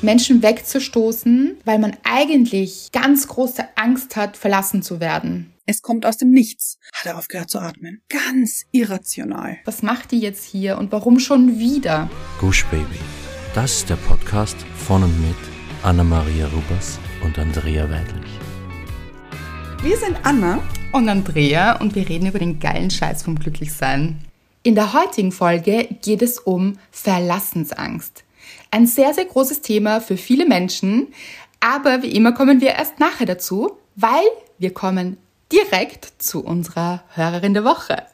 Menschen wegzustoßen, weil man eigentlich ganz große Angst hat, verlassen zu werden. Es kommt aus dem Nichts. Hat er aufgehört zu atmen. Ganz irrational. Was macht die jetzt hier und warum schon wieder? Gush Baby. Das ist der Podcast von und mit Anna-Maria Rubers und Andrea Weidlich. Wir sind Anna und Andrea und wir reden über den geilen Scheiß vom Glücklichsein. In der heutigen Folge geht es um Verlassensangst. Ein sehr, sehr großes Thema für viele Menschen, aber wie immer kommen wir erst nachher dazu, weil wir kommen direkt zu unserer Hörerin der Woche.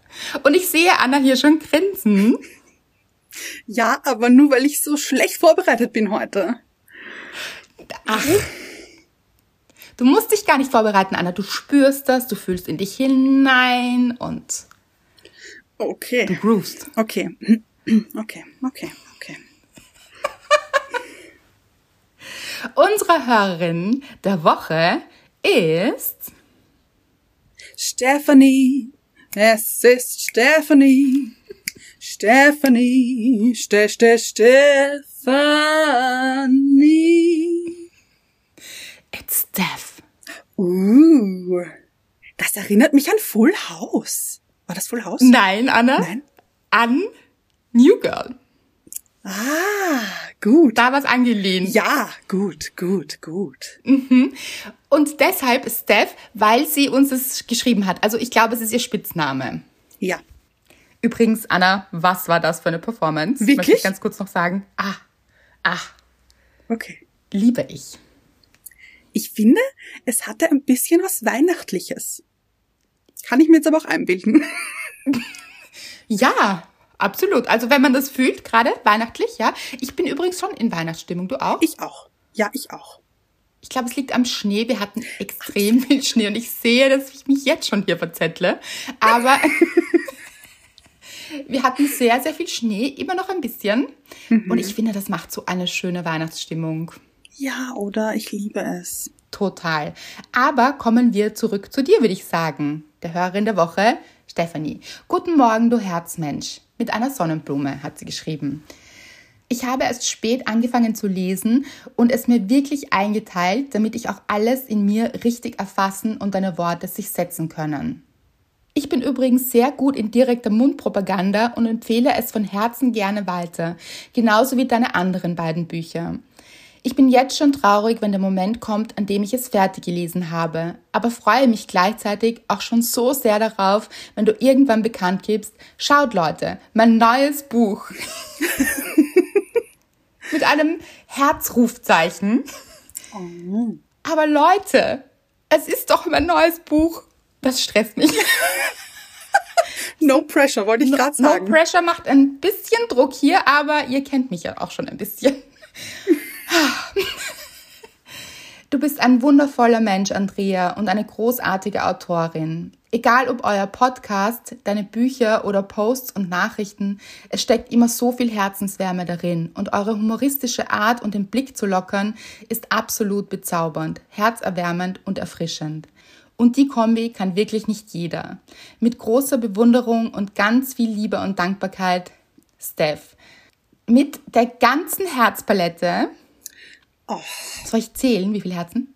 Und ich sehe Anna hier schon grinsen. Ja, aber nur weil ich so schlecht vorbereitet bin heute. Ach. Du musst dich gar nicht vorbereiten, Anna. Du spürst das, du fühlst in dich hinein und Okay. du groovst. Okay. Okay, okay, okay. Unsere Hörerin der Woche ist Stephanie. Es ist Stephanie. Stephanie. Ste, ste, Stephanie. It's Steph. Uh. Das erinnert mich an Full House. War das Full House? Nein, Anna. Nein. An New Girl. Gut. Da was angelehnt. Ja, gut, gut, gut. Und deshalb Steph, weil sie uns das geschrieben hat. Also ich glaube, es ist ihr Spitzname. Ja. Übrigens, Anna, was war das für eine Performance? Wirklich? Möchte ich ganz kurz noch sagen. Ah, ah, Okay. liebe ich. Ich finde, es hatte ein bisschen was Weihnachtliches. Kann ich mir jetzt aber auch einbilden. Ja, absolut. Also wenn man das fühlt, gerade weihnachtlich, ja. Ich bin übrigens schon in Weihnachtsstimmung. Du auch? Ich auch. Ja, ich auch. Ich glaube, es liegt am Schnee. Wir hatten extrem viel Schnee und ich sehe, dass ich mich jetzt schon hier verzettle. Aber wir hatten sehr, sehr viel Schnee, immer noch ein bisschen. Und ich finde, das macht so eine schöne Weihnachtsstimmung. Ja, oder? Ich liebe es. Total. Aber kommen wir zurück zu dir, würde ich sagen. Der Hörerin der Woche, Stephanie. Guten Morgen, du Herzmensch. Mit einer Sonnenblume hat sie geschrieben. Ich habe erst spät angefangen zu lesen und es mir wirklich eingeteilt, damit ich auch alles in mir richtig erfassen und deine Worte sich setzen können. Ich bin übrigens sehr gut in direkter Mundpropaganda und empfehle es von Herzen gerne weiter, genauso wie deine anderen beiden Bücher. Ich bin jetzt schon traurig, wenn der Moment kommt, an dem ich es fertig gelesen habe, aber freue mich gleichzeitig auch schon so sehr darauf, wenn du irgendwann bekannt gibst, schaut Leute, mein neues Buch. Mit einem Herzrufzeichen. Aber Leute, es ist doch mein neues Buch. Das stresst mich. No pressure, wollte ich gerade No sagen. Pressure macht ein bisschen Druck hier, aber ihr kennt mich ja auch schon ein bisschen. Du bist ein wundervoller Mensch, Andrea, und eine großartige Autorin. Egal ob euer Podcast, deine Bücher oder Posts und Nachrichten, es steckt immer so viel Herzenswärme darin und eure humoristische Art und den Blick zu lockern ist absolut bezaubernd, herzerwärmend und erfrischend. Und die Kombi kann wirklich nicht jeder. Mit großer Bewunderung und ganz viel Liebe und Dankbarkeit, Steph. Mit der ganzen Herzpalette, Oh, soll ich zählen, wie viele Herzen?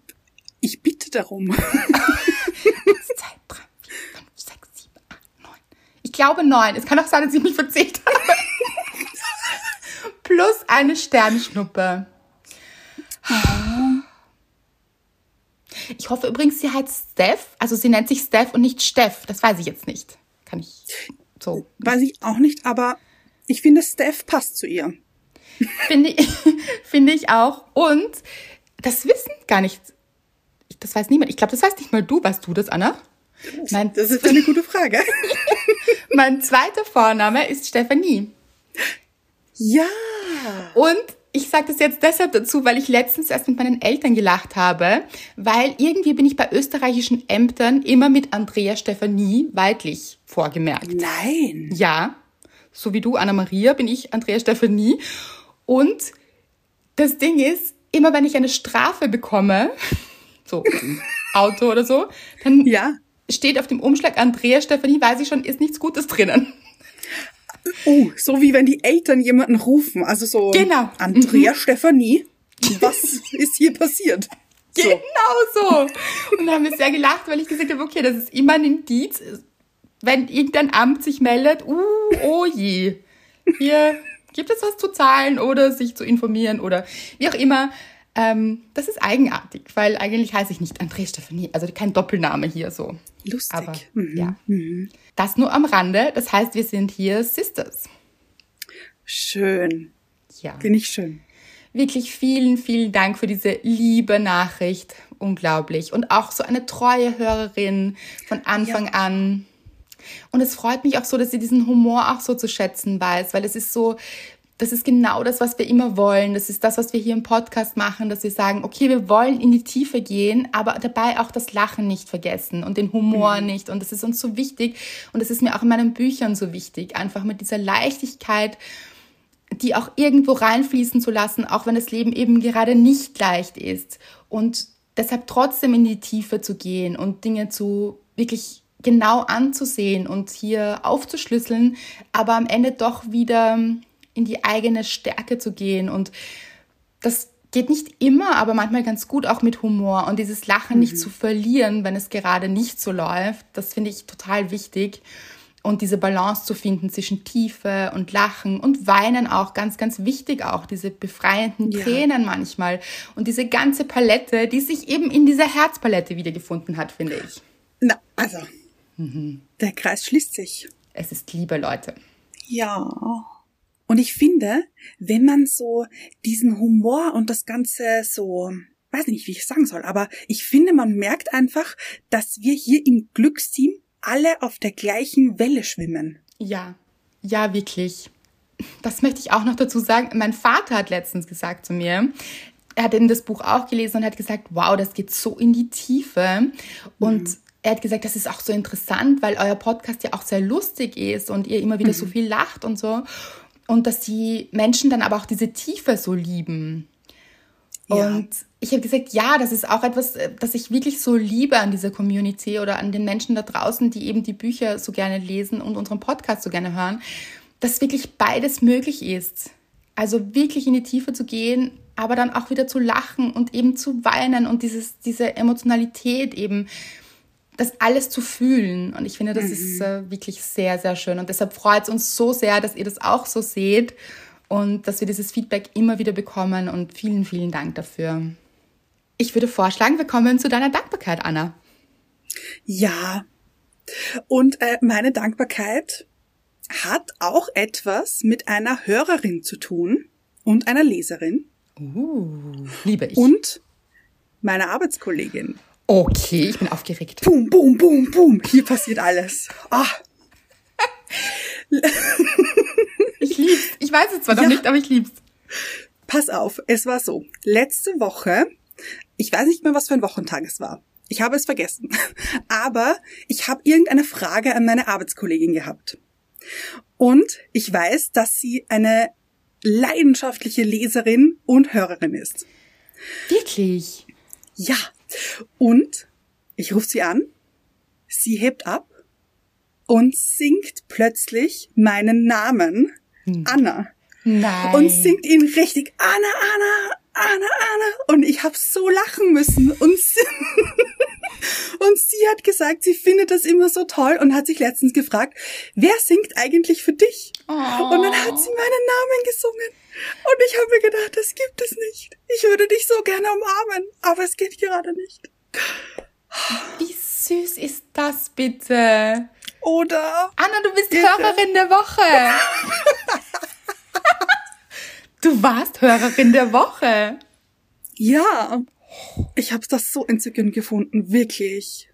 ich bitte darum. Eins, zwei, drei, vier, fünf, sechs, sieben, acht, neun. Ich glaube neun. Es kann auch sein, dass ich mich verzählt habe. Plus eine Sternschnuppe. Ich hoffe übrigens, sie heißt Steph. Also sie nennt sich Steph und nicht Steff. Das weiß ich jetzt nicht. Kann ich so. Weiß ich auch nicht, aber ich finde, Steph passt zu ihr. Finde ich, finde ich auch. Und das wissen gar nicht. Das weiß niemand. Ich glaube, das weiß nicht mal du. Weißt du das, Anna? Mein, Das ist eine gute Frage. mein zweiter Vorname ist Stephanie. ja. Und ich sage das jetzt deshalb dazu, weil ich letztens erst mit meinen Eltern gelacht habe, weil irgendwie bin ich bei österreichischen Ämtern immer mit Andrea Stephanie Weidlich vorgemerkt. Nein. Ja, so wie du, Anna-Maria, bin ich Andrea Stephanie. Und das Ding ist, immer wenn ich eine Strafe bekomme, so Auto oder so, dann Ja. steht auf dem Umschlag Andrea Stephanie, weiß ich schon, ist nichts Gutes drinnen. Oh, so wie wenn die Eltern jemanden rufen. Also so Genau. Andrea Stephanie. Was ist hier passiert? So. Genau so. Und da haben wir sehr gelacht, weil ich gesagt habe, okay, das ist immer ein Indiz, wenn irgendein Amt sich meldet, uh, oh je, hier gibt es was zu zahlen oder sich zu informieren oder wie auch immer. Ähm, das ist eigenartig, weil eigentlich heiße ich nicht André Stephanie, also kein Doppelname hier so. Lustig. Aber Mhm. ja, Mhm. das nur am Rande. Das heißt, wir sind hier Sisters. Schön. Ja. Finde ich schön. Wirklich vielen, vielen Dank für diese liebe Nachricht. Unglaublich. Und auch so eine treue Hörerin von Anfang an. Und es freut mich auch so, dass sie diesen Humor auch so zu schätzen weiß, weil es ist so, das ist genau das, was wir immer wollen. Das ist das, was wir hier im Podcast machen, dass wir sagen, okay, wir wollen in die Tiefe gehen, aber dabei auch das Lachen nicht vergessen und den Humor nicht. Und das ist uns so wichtig. Und das ist mir auch in meinen Büchern so wichtig, einfach mit dieser Leichtigkeit die auch irgendwo reinfließen zu lassen, auch wenn das Leben eben gerade nicht leicht ist. Und deshalb trotzdem in die Tiefe zu gehen und Dinge zu wirklich genau anzusehen und hier aufzuschlüsseln, aber am Ende doch wieder in die eigene Stärke zu gehen. Und das geht nicht immer, aber manchmal ganz gut auch mit Humor und dieses Lachen nicht zu verlieren, wenn es gerade nicht so läuft. Das finde ich total wichtig und diese Balance zu finden zwischen Tiefe und Lachen und Weinen auch ganz, ganz wichtig auch, diese befreienden Ja. Tränen manchmal und diese ganze Palette, die sich eben in dieser Herzpalette wiedergefunden hat, finde ich. Na, also. Mhm. Der Kreis schließt sich. Es ist Liebe, Leute. Ja. Und ich finde, wenn man so diesen Humor und das Ganze so, weiß nicht, wie ich sagen soll, aber ich finde, man merkt einfach, dass wir hier im Glücksteam alle auf der gleichen Welle schwimmen. Ja, ja, wirklich. Das möchte ich auch noch dazu sagen. Mein Vater hat letztens gesagt zu mir, er hat eben das Buch auch gelesen und hat gesagt, wow, das geht so in die Tiefe. Und er hat gesagt, das ist auch so interessant, weil euer Podcast ja auch sehr lustig ist und ihr immer wieder so viel lacht und so. Und dass die Menschen dann aber auch diese Tiefe so lieben. Ja. Und ich habe gesagt, ja, das ist auch etwas, äh, das ich wirklich so liebe an dieser Community oder an den Menschen da draußen, die eben die Bücher so gerne lesen und unseren Podcast so gerne hören, dass wirklich beides möglich ist. Also wirklich in die Tiefe zu gehen, aber dann auch wieder zu lachen und eben zu weinen und dieses, diese Emotionalität eben, das alles zu fühlen. Und ich finde, das ist äh, wirklich sehr, sehr schön. Und deshalb freut es uns so sehr, dass ihr das auch so seht und dass wir dieses Feedback immer wieder bekommen. Und vielen, vielen Dank dafür. Ich würde vorschlagen, wir kommen zu deiner Dankbarkeit, Anna. Ja. Und äh, meine Dankbarkeit hat auch etwas mit einer Hörerin zu tun und einer Leserin Uh, liebe ich. und meiner Arbeitskollegin. Okay, ich bin aufgeregt. Boom, boom, boom, boom. Hier passiert alles. Ah, Ich lieb's. Ich weiß es zwar noch Ja. nicht, aber ich lieb's. pass auf. Es war so. Letzte Woche, ich weiß nicht mehr, was für ein Wochentag es war. Ich habe es vergessen. Aber ich habe irgendeine Frage an meine Arbeitskollegin gehabt. Und ich weiß, dass sie eine leidenschaftliche Leserin und Hörerin ist. Wirklich. Ja. Und ich rufe sie an, sie hebt ab und singt plötzlich meinen Namen, Anna. Nein. Und singt ihn richtig, Anna, Anna, Anna, Anna. Und ich habe so lachen müssen. Und sie, und sie hat gesagt, sie findet das immer so toll und hat sich letztens gefragt, wer singt eigentlich für dich? Oh. Und dann hat sie meinen Namen gesungen. Und ich habe mir gedacht, das gibt es nicht. Ich würde dich so gerne umarmen, aber es geht gerade nicht. Wie süß ist das bitte? Oder Anna, du bist Bitte. Hörerin der Woche. du warst Hörerin der Woche. ja, ich habe das so entzückend gefunden, wirklich.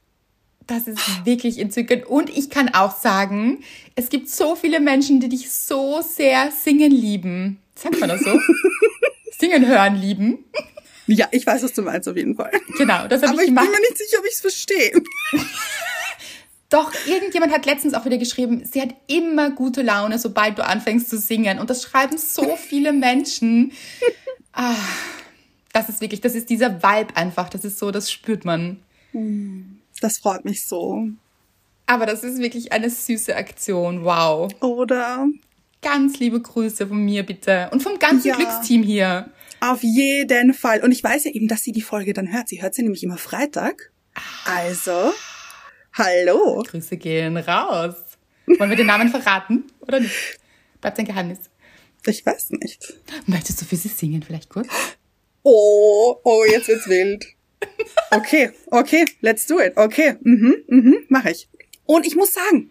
Das ist wirklich entzückend. Und ich kann auch sagen, es gibt so viele Menschen, die dich so sehr singen lieben. Sagt man das so? singen hören lieben. Ja, ich weiß, was du meinst auf jeden Fall. Genau, das habe Aber ich ich bin gemacht. mir nicht sicher, ob ich es verstehe. Doch, irgendjemand hat letztens auch wieder geschrieben, sie hat immer gute Laune, sobald du anfängst zu singen. Und das schreiben so viele Menschen. Ah, das ist wirklich, das ist dieser Vibe einfach. Das ist so, das spürt man. Das freut mich so. Aber das ist wirklich eine süße Aktion. Wow. Oder? Ganz liebe Grüße von mir bitte. Und vom ganzen Ja. Glücksteam hier. Auf jeden Fall. Und ich weiß ja eben, dass sie die Folge dann hört. Sie hört sie nämlich immer Freitag. Also, hallo. Grüße gehen raus. Wollen wir den Namen verraten oder nicht? Bleibt ein Geheimnis. Ich weiß nicht. Möchtest du für sie singen vielleicht kurz? Oh, oh, jetzt wird's wild. Okay, okay, let's do it. Okay, mhm, mhm, mach ich. Und ich muss sagen,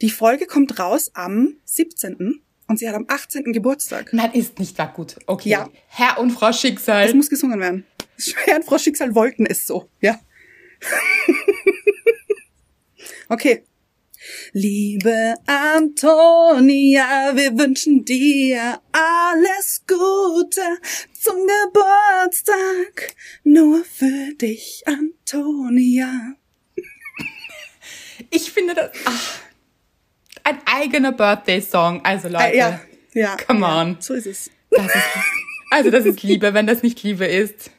die Folge kommt raus am 17. und sie hat am 18. Geburtstag. Nein, ist nicht wahr gut. Okay. Ja. Herr und Frau Schicksal. Das muss gesungen werden. Herr und Frau Schicksal wollten es so, ja. okay. Liebe Antonia, wir wünschen dir alles Gute zum Geburtstag. Nur für dich, Antonia. ich finde das ach, ein eigener Birthday-Song. Also Leute, Äh, ja, ja. come ja, on. So ist es. Das ist, also das ist Liebe, wenn das nicht Liebe ist.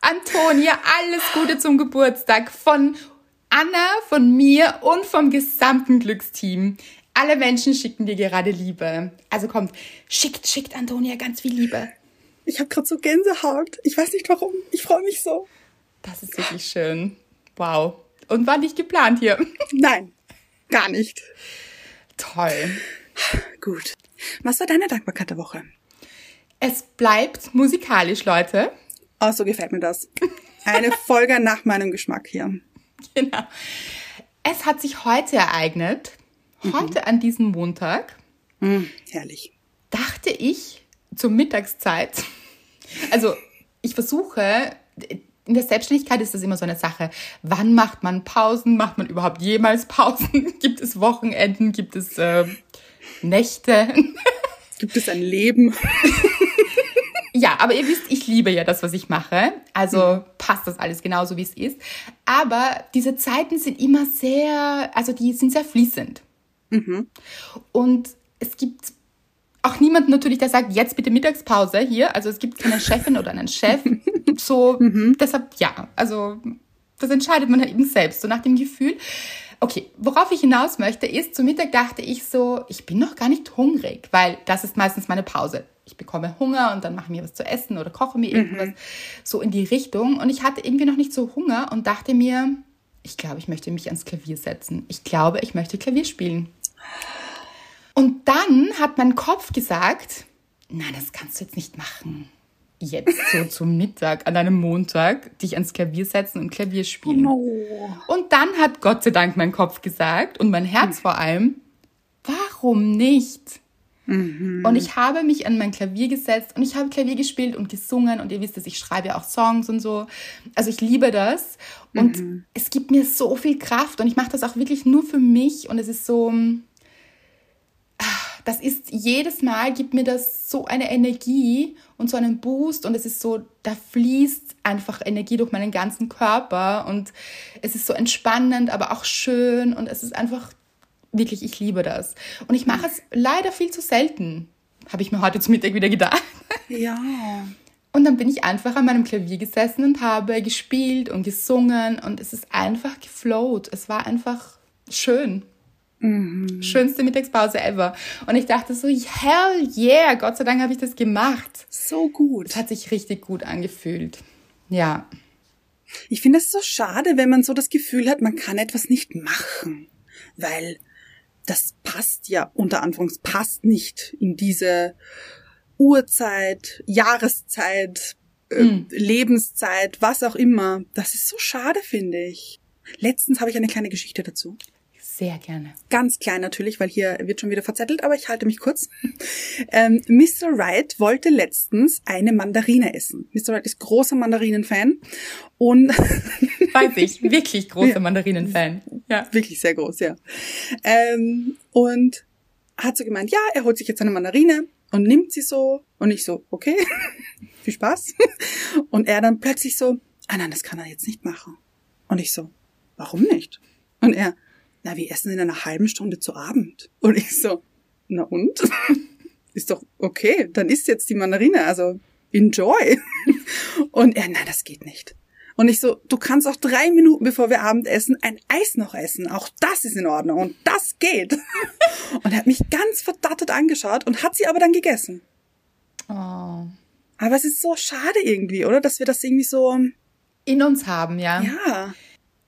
Antonia, alles Gute zum Geburtstag von Anna, von mir und vom gesamten Glücksteam. Alle Menschen schicken dir gerade Liebe. Also kommt, schickt, schickt Antonia ganz viel Liebe. Ich habe gerade so Gänsehaut. Ich weiß nicht warum. Ich freue mich so. Das ist wirklich schön. Wow. Und war nicht geplant hier. Nein, gar nicht. Toll. Gut. Was war deine Dankbarkeit der Woche? Es bleibt musikalisch, Leute. Oh, so gefällt mir das. Eine Folge nach meinem Geschmack hier. Genau. Es hat sich heute ereignet, heute an diesem Montag, Mm, herrlich. dachte ich zur Mittagszeit, also ich versuche, in der Selbstständigkeit ist das immer so eine Sache, wann macht man Pausen, macht man überhaupt jemals Pausen, gibt es Wochenenden, gibt es äh, Nächte. Gibt es ein Leben? Ja, aber ihr wisst, ich liebe ja das, was ich mache. Also passt das alles genauso, wie es ist. Aber diese Zeiten sind immer sehr, also die sind sehr fließend. Und es gibt auch niemanden natürlich, der sagt, jetzt bitte Mittagspause hier. Also es gibt keine Chefin oder einen Chef. So, deshalb ja. Also das entscheidet man halt eben selbst, so nach dem Gefühl. Okay, worauf ich hinaus möchte, ist, zu Mittag dachte ich so, ich bin noch gar nicht hungrig, weil das ist meistens meine Pause. Ich bekomme Hunger und dann mache ich mir was zu essen oder koche mir irgendwas so in die Richtung. Und ich hatte irgendwie noch nicht so Hunger und dachte mir, ich glaube, ich möchte mich ans Klavier setzen. Ich glaube, ich möchte Klavier spielen. Und dann hat mein Kopf gesagt, nein, das kannst du jetzt nicht machen. Jetzt so zum Mittag, an einem Montag, dich ans Klavier setzen und Klavier spielen. Und dann hat Gott sei Dank mein Kopf gesagt und mein Herz vor allem, warum nicht? Und ich habe mich an mein Klavier gesetzt und ich habe Klavier gespielt und gesungen und ihr wisst es, ich schreibe ja auch Songs und so. Also ich liebe das. Und es gibt mir so viel Kraft und ich mache das auch wirklich nur für mich und es ist so, das ist jedes Mal gibt mir das so eine Energie und so einen Boost und es ist so, da fließt einfach Energie durch meinen ganzen Körper und es ist so entspannend, aber auch schön und es ist einfach wirklich, ich liebe das. Und ich mache es leider viel zu selten, habe ich mir heute zu Mittag wieder gedacht. Ja. Und dann bin ich einfach an meinem Klavier gesessen und habe gespielt und gesungen und es ist einfach geflowt. Es war einfach schön. Schönste Mittagspause ever. Und ich dachte so, hell yeah, Gott sei Dank habe ich das gemacht. So gut. Es hat sich richtig gut angefühlt. Ja. Ich finde es so schade, wenn man so das Gefühl hat, man kann etwas nicht machen, weil das passt ja unter Anführungs passt nicht in diese Uhrzeit, Jahreszeit, äh, Lebenszeit, was auch immer. Das ist so schade, finde ich. Letztens habe ich eine kleine Geschichte dazu. Sehr gerne. Ganz klein natürlich, weil hier wird schon wieder verzettelt, aber ich halte mich kurz. Ähm, Mr. Wright wollte letztens eine Mandarine essen. Mr. Wright ist großer Mandarinen-Fan und Weiß ich. Wirklich großer Mandarinen-Fan. Ja. wirklich sehr groß, ja. Ähm, und hat so gemeint, ja, er holt sich jetzt eine Mandarine und nimmt sie so. Und ich so, okay, viel Spaß. Und er dann plötzlich so, ah nein, das kann er jetzt nicht machen. Und ich so, warum nicht? Und er, na, wir essen in einer halben Stunde zu Abend. Und ich so, na und? Ist doch okay, dann isst jetzt die Mandarine, also enjoy. Und er, nein, das geht nicht. Und ich so, du kannst auch drei Minuten bevor wir Abend essen ein Eis noch essen. Auch das ist in Ordnung und das geht. Und er hat mich ganz verdattet angeschaut und hat sie aber dann gegessen. Oh. Aber es ist so schade irgendwie, oder? Dass wir das irgendwie so, In uns haben, ja. ja,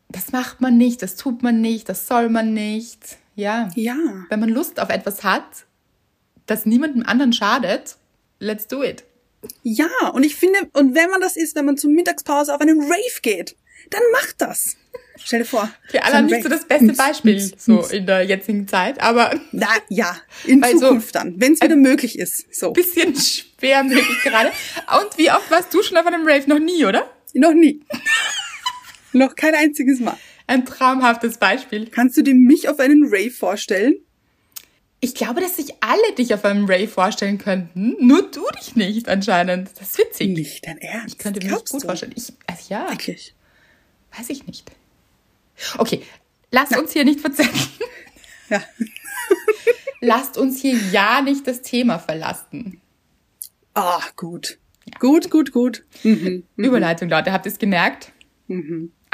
Das macht man nicht, das tut man nicht, das soll man nicht. Ja. ja. Wenn man Lust auf etwas hat, das niemandem anderen schadet, let's do it. Ja, und ich finde, und wenn man das ist, wenn man zur Mittagspause auf einen Rave geht, dann macht das. Stell dir vor. Anna, ein nicht so das beste Beispiel so in der jetzigen Zeit, aber Na, ja, in Weil so- Zukunft dann, wenn es wieder möglich ist. So. bisschen schwer möglich gerade. Und wie oft warst du schon auf einem Rave? Noch nie, oder? Noch nie. Noch kein einziges Mal. Ein traumhaftes Beispiel. Kannst du dir mich auf einen Rave vorstellen? Ich glaube, dass sich alle dich auf einem Rave vorstellen könnten, nur du dich nicht anscheinend. Das ist witzig. Nicht dein Ernst. Ich könnte mir Glaubst nicht gut vorstellen. Ich, also ja, Wirklich. weiß ich nicht. Okay, lasst uns hier nicht verzetteln. Ja. Lasst uns hier ja nicht das Thema verlassen. Ah, gut. Gut, gut, gut. Mhm. Überleitung, Leute, habt ihr es gemerkt?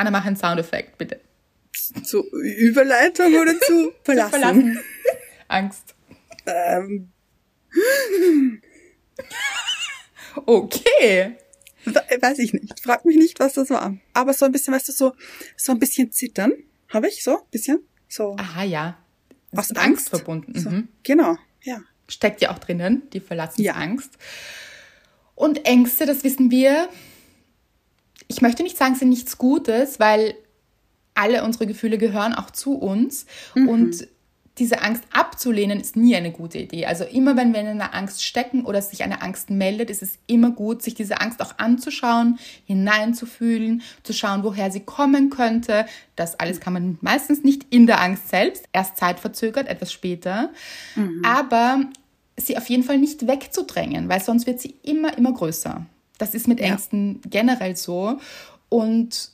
Anna, mach einen Soundeffekt, bitte. Zu Überleitung oder zu verlassen? Verlassen. Angst. Ähm, Okay. we- weiß ich nicht. Frag mich nicht, was das war. Aber so ein bisschen, weißt du, so, so ein bisschen zittern. Habe ich so? Bisschen? So. Aha, ja. Das Aus ist mit Angst verbunden. So. Mhm. Genau. Ja. Steckt ja auch drinnen, die Verlassensangst. Und Ängste, das wissen wir. Ich möchte nicht sagen, sind nichts Gutes, weil alle unsere Gefühle gehören auch zu uns. Und diese Angst abzulehnen ist nie eine gute Idee. Also immer wenn wir in einer Angst stecken oder sich eine Angst meldet, ist es immer gut, sich diese Angst auch anzuschauen, hineinzufühlen, zu schauen, woher sie kommen könnte. Das alles kann man meistens nicht in der Angst selbst, erst zeitverzögert, etwas später. Aber sie auf jeden Fall nicht wegzudrängen, weil sonst wird sie immer, immer größer. Das ist mit Ja. Ängsten generell so. Und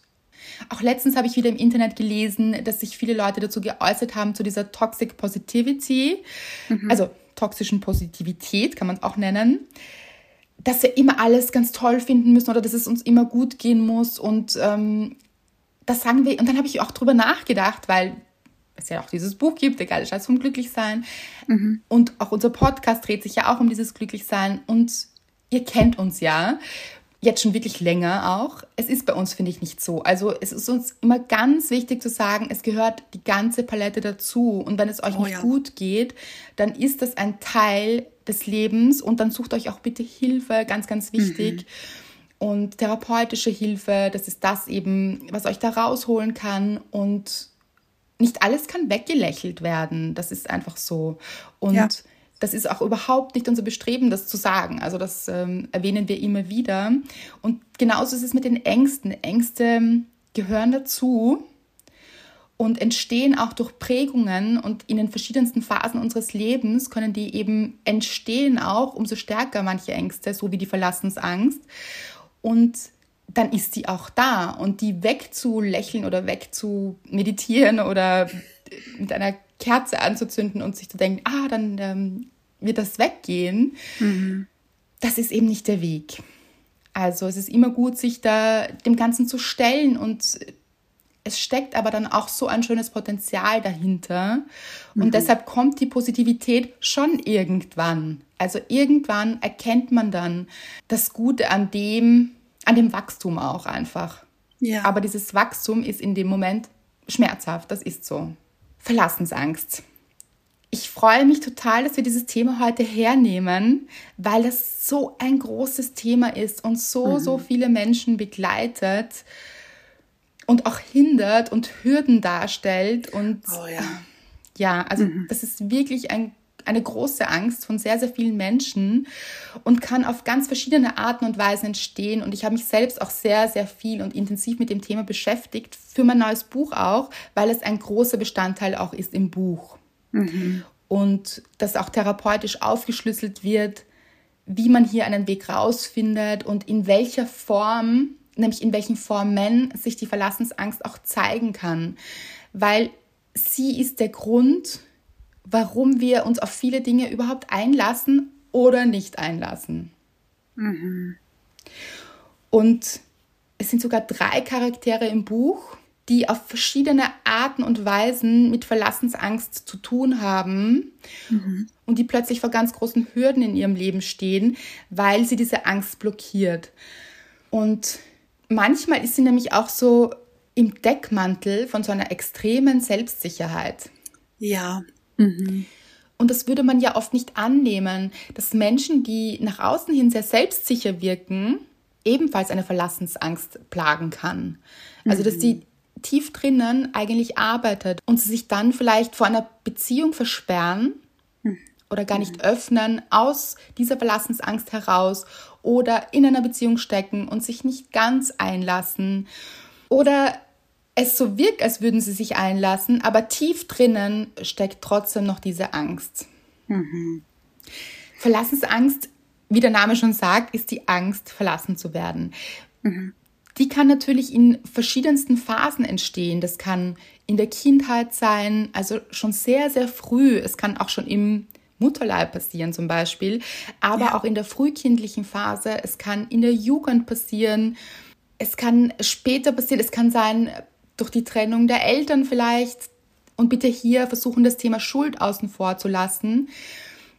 auch letztens habe ich wieder im Internet gelesen, dass sich viele Leute dazu geäußert haben, zu dieser Toxic Positivity, also toxischen Positivität kann man es auch nennen, dass wir immer alles ganz toll finden müssen oder dass es uns immer gut gehen muss. Und ähm, das sagen wir, und dann habe ich auch drüber nachgedacht, weil es ja auch dieses Buch gibt, der geile Scheiß vom Glücklichsein. Und auch unser Podcast dreht sich ja auch um dieses Glücklichsein. Und ihr kennt uns ja jetzt schon wirklich länger auch. Es ist bei uns, finde ich, nicht so. Also es ist uns immer ganz wichtig zu sagen, es gehört die ganze Palette dazu. Und wenn es euch Oh nicht ja. gut geht, dann ist das ein Teil des Lebens und dann sucht euch auch bitte Hilfe, ganz, ganz wichtig. Und therapeutische Hilfe, das ist das eben, was euch da rausholen kann. Und nicht alles kann weggelächelt werden. Das ist einfach so. Und Ja. Das ist auch überhaupt nicht unser Bestreben, das zu sagen. Also das ähm, erwähnen wir immer wieder. Und genauso ist es mit den Ängsten. Ängste ähm, gehören dazu und entstehen auch durch Prägungen und in den verschiedensten Phasen unseres Lebens können die eben entstehen auch, umso stärker manche Ängste, so wie die Verlassensangst. Und dann ist sie auch da und die wegzulächeln oder wegzumeditieren oder mit einer Kerze anzuzünden und sich zu denken, ah, dann ähm, wird das weggehen, das ist eben nicht der Weg. Also es ist immer gut, sich da dem Ganzen zu stellen und es steckt aber dann auch so ein schönes Potenzial dahinter. Und deshalb kommt die Positivität schon irgendwann. Also irgendwann erkennt man dann das Gute an dem, an dem Wachstum auch einfach. Ja. Aber dieses Wachstum ist in dem Moment schmerzhaft, das ist so. Verlassensangst. Ich freue mich total, dass wir dieses Thema heute hernehmen, weil das so ein großes Thema ist und so, so viele Menschen begleitet und auch hindert und Hürden darstellt. Und oh ja. ja, also das ist wirklich ein, eine große Angst von sehr, sehr vielen Menschen und kann auf ganz verschiedene Arten und Weisen entstehen. Und ich habe mich selbst auch sehr, sehr viel und intensiv mit dem Thema beschäftigt, für mein neues Buch auch, weil es ein großer Bestandteil auch ist im Buch. Und das auch therapeutisch aufgeschlüsselt wird, wie man hier einen Weg rausfindet und in welcher Form, nämlich in welchen Formen sich die Verlassensangst auch zeigen kann. Weil sie ist der Grund, warum wir uns auf viele Dinge überhaupt einlassen oder nicht einlassen. Und es sind sogar drei Charaktere im Buch, die auf verschiedene Arten und Weisen mit Verlassensangst zu tun haben mhm. und die plötzlich vor ganz großen Hürden in ihrem Leben stehen, weil sie diese Angst blockiert. Und manchmal ist sie nämlich auch so im Deckmantel von so einer extremen Selbstsicherheit. Ja. Mhm. Und das würde man ja oft nicht annehmen, dass Menschen, die nach außen hin sehr selbstsicher wirken, ebenfalls eine Verlassensangst plagen kann. Also, dass sie tief drinnen eigentlich arbeitet und sie sich dann vielleicht vor einer Beziehung versperren oder gar nicht öffnen aus dieser Verlassensangst heraus oder in einer Beziehung stecken und sich nicht ganz einlassen oder es so wirkt, als würden sie sich einlassen, aber tief drinnen steckt trotzdem noch diese Angst. Mhm. Verlassensangst, wie der Name schon sagt, ist die Angst, verlassen zu werden. Mhm. Die kann natürlich in verschiedensten Phasen entstehen. Das kann in der Kindheit sein, also schon sehr, sehr früh. Es kann auch schon im Mutterleib passieren zum Beispiel, aber ja. auch in der frühkindlichen Phase. Es kann in der Jugend passieren. Es kann später passieren. Es kann sein durch die Trennung der Eltern vielleicht. Und bitte hier versuchen, das Thema Schuld außen vor zu lassen.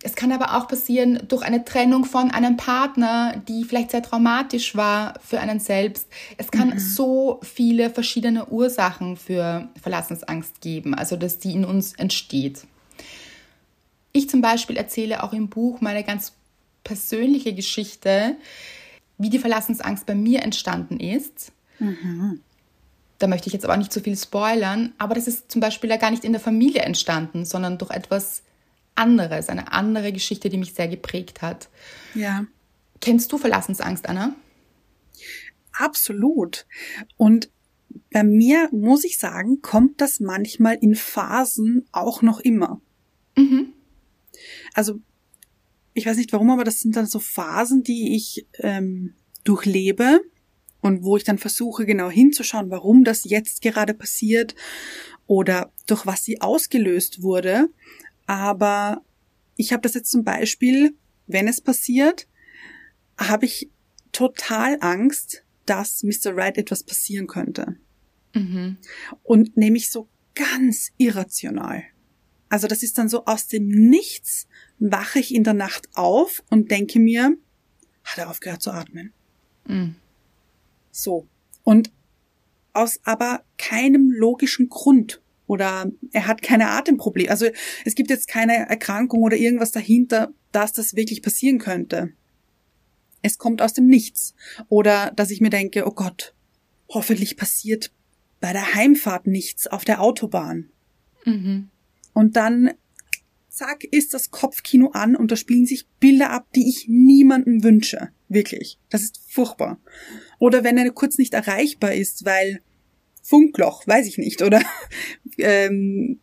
Es kann aber auch passieren durch eine Trennung von einem Partner, die vielleicht sehr traumatisch war für einen selbst. Es kann mhm. so viele verschiedene Ursachen für Verlassensangst geben, also dass die in uns entsteht. Ich zum Beispiel erzähle auch im Buch meine ganz persönliche Geschichte, wie die Verlassensangst bei mir entstanden ist. Mhm. Da möchte ich jetzt aber nicht zu so viel spoilern, aber das ist zum Beispiel ja gar nicht in der Familie entstanden, sondern durch etwas anderes, eine andere Geschichte, die mich sehr geprägt hat. Ja. Kennst du Verlassensangst, Anna? Absolut. Und bei mir muss ich sagen, kommt das manchmal in Phasen auch noch immer. Mhm. Also ich weiß nicht warum, aber das sind dann so Phasen, die ich ähm, durchlebe und wo ich dann versuche genau hinzuschauen, warum das jetzt gerade passiert oder durch was sie ausgelöst wurde. Aber ich habe das jetzt zum Beispiel, wenn es passiert, habe ich total Angst, dass Mr. Wright etwas passieren könnte. Mhm. Und nämlich so ganz irrational. Also das ist dann so aus dem Nichts wache ich in der Nacht auf und denke mir, hat er aufgehört zu atmen? Mhm. So. Und aus aber keinem logischen Grund oder er hat keine Atemprobleme. Also es gibt jetzt keine Erkrankung oder irgendwas dahinter, dass das wirklich passieren könnte. Es kommt aus dem Nichts. Oder dass ich mir denke, oh Gott, hoffentlich passiert bei der Heimfahrt nichts auf der Autobahn. Mhm. Und dann, zack, ist das Kopfkino an und da spielen sich Bilder ab, die ich niemandem wünsche. Wirklich. Das ist furchtbar. Oder wenn er kurz nicht erreichbar ist, weil Funkloch, weiß ich nicht, oder ähm,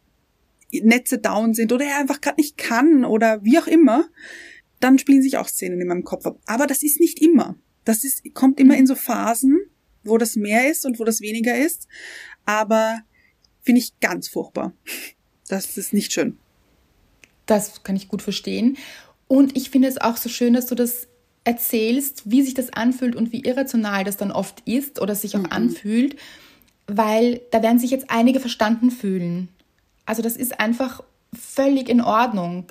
Netze down sind oder er einfach gerade nicht kann oder wie auch immer, dann spielen sich auch Szenen in meinem Kopf ab. Aber das ist nicht immer. Das ist, kommt immer in so Phasen, wo das mehr ist und wo das weniger ist. Aber finde ich ganz furchtbar. Das ist nicht schön. Das kann ich gut verstehen. Und ich finde es auch so schön, dass du das erzählst, wie sich das anfühlt und wie irrational das dann oft ist oder sich auch mhm. anfühlt, weil da werden sich jetzt einige verstanden fühlen. Also das ist einfach völlig in Ordnung.